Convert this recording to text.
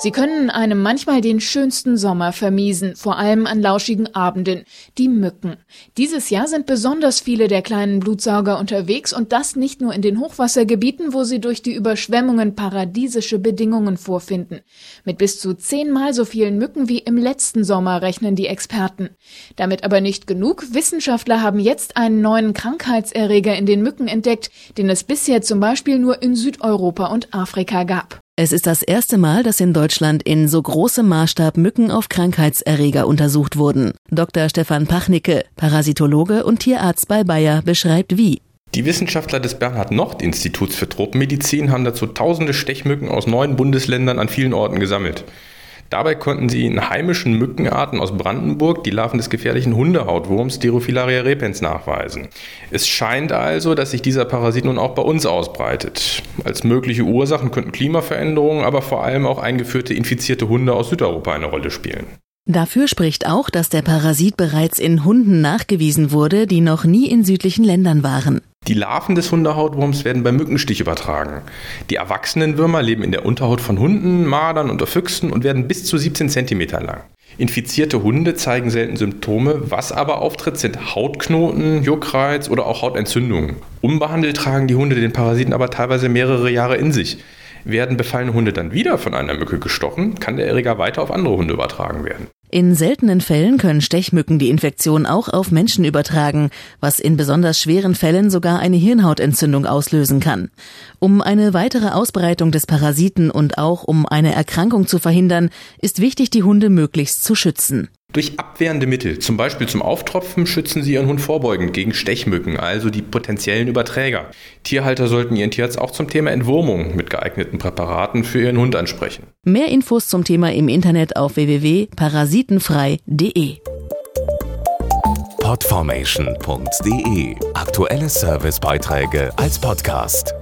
Sie können einem manchmal den schönsten Sommer vermiesen, vor allem an lauschigen Abenden. Die Mücken. Dieses Jahr sind besonders viele der kleinen Blutsauger unterwegs und das nicht nur in den Hochwassergebieten, wo sie durch die Überschwemmungen paradiesische Bedingungen vorfinden. Mit bis zu zehnmal so vielen Mücken wie im letzten Sommer rechnen die Experten. Damit aber nicht genug. Wissenschaftler haben jetzt einen neuen Krankheitserreger in den Mücken entdeckt, den es bisher zum Beispiel nur in Südeuropa und Afrika gab. Es ist das erste Mal, dass in Deutschland in so großem Maßstab Mücken auf Krankheitserreger untersucht wurden. Dr. Stefan Pachnicke, Parasitologe und Tierarzt bei Bayer, beschreibt wie. Die Wissenschaftler des Bernhard-Nocht-Instituts für Tropenmedizin haben dazu tausende Stechmücken aus neun Bundesländern an vielen Orten gesammelt. Dabei konnten sie in heimischen Mückenarten aus Brandenburg die Larven des gefährlichen Hundehautwurms Sterophilaria repens nachweisen. Es scheint also, dass sich dieser Parasit nun auch bei uns ausbreitet. Als mögliche Ursachen könnten Klimaveränderungen, aber vor allem auch eingeführte infizierte Hunde aus Südeuropa eine Rolle spielen. Dafür spricht auch, dass der Parasit bereits in Hunden nachgewiesen wurde, die noch nie in südlichen Ländern waren. Die Larven des Hundehautwurms werden beim Mückenstich übertragen. Die erwachsenen Würmer leben in der Unterhaut von Hunden, Mardern und Füchsen und werden bis zu 17 cm lang. Infizierte Hunde zeigen selten Symptome, was aber auftritt, sind Hautknoten, Juckreiz oder auch Hautentzündungen. Unbehandelt tragen die Hunde den Parasiten aber teilweise mehrere Jahre in sich. Werden befallene Hunde dann wieder von einer Mücke gestochen, kann der Erreger weiter auf andere Hunde übertragen werden. In seltenen Fällen können Stechmücken die Infektion auch auf Menschen übertragen, was in besonders schweren Fällen sogar eine Hirnhautentzündung auslösen kann. Um eine weitere Ausbreitung des Parasiten und auch um eine Erkrankung zu verhindern, ist wichtig, die Hunde möglichst zu schützen. Durch abwehrende Mittel, zum Beispiel zum Auftropfen, schützen Sie Ihren Hund vorbeugend gegen Stechmücken, also die potenziellen Überträger. Tierhalter sollten Ihren Tierarzt auch zum Thema Entwurmung mit geeigneten Präparaten für Ihren Hund ansprechen. Mehr Infos zum Thema im Internet auf www.parasitenfrei.de. Podformation.de Aktuelle Servicebeiträge als Podcast.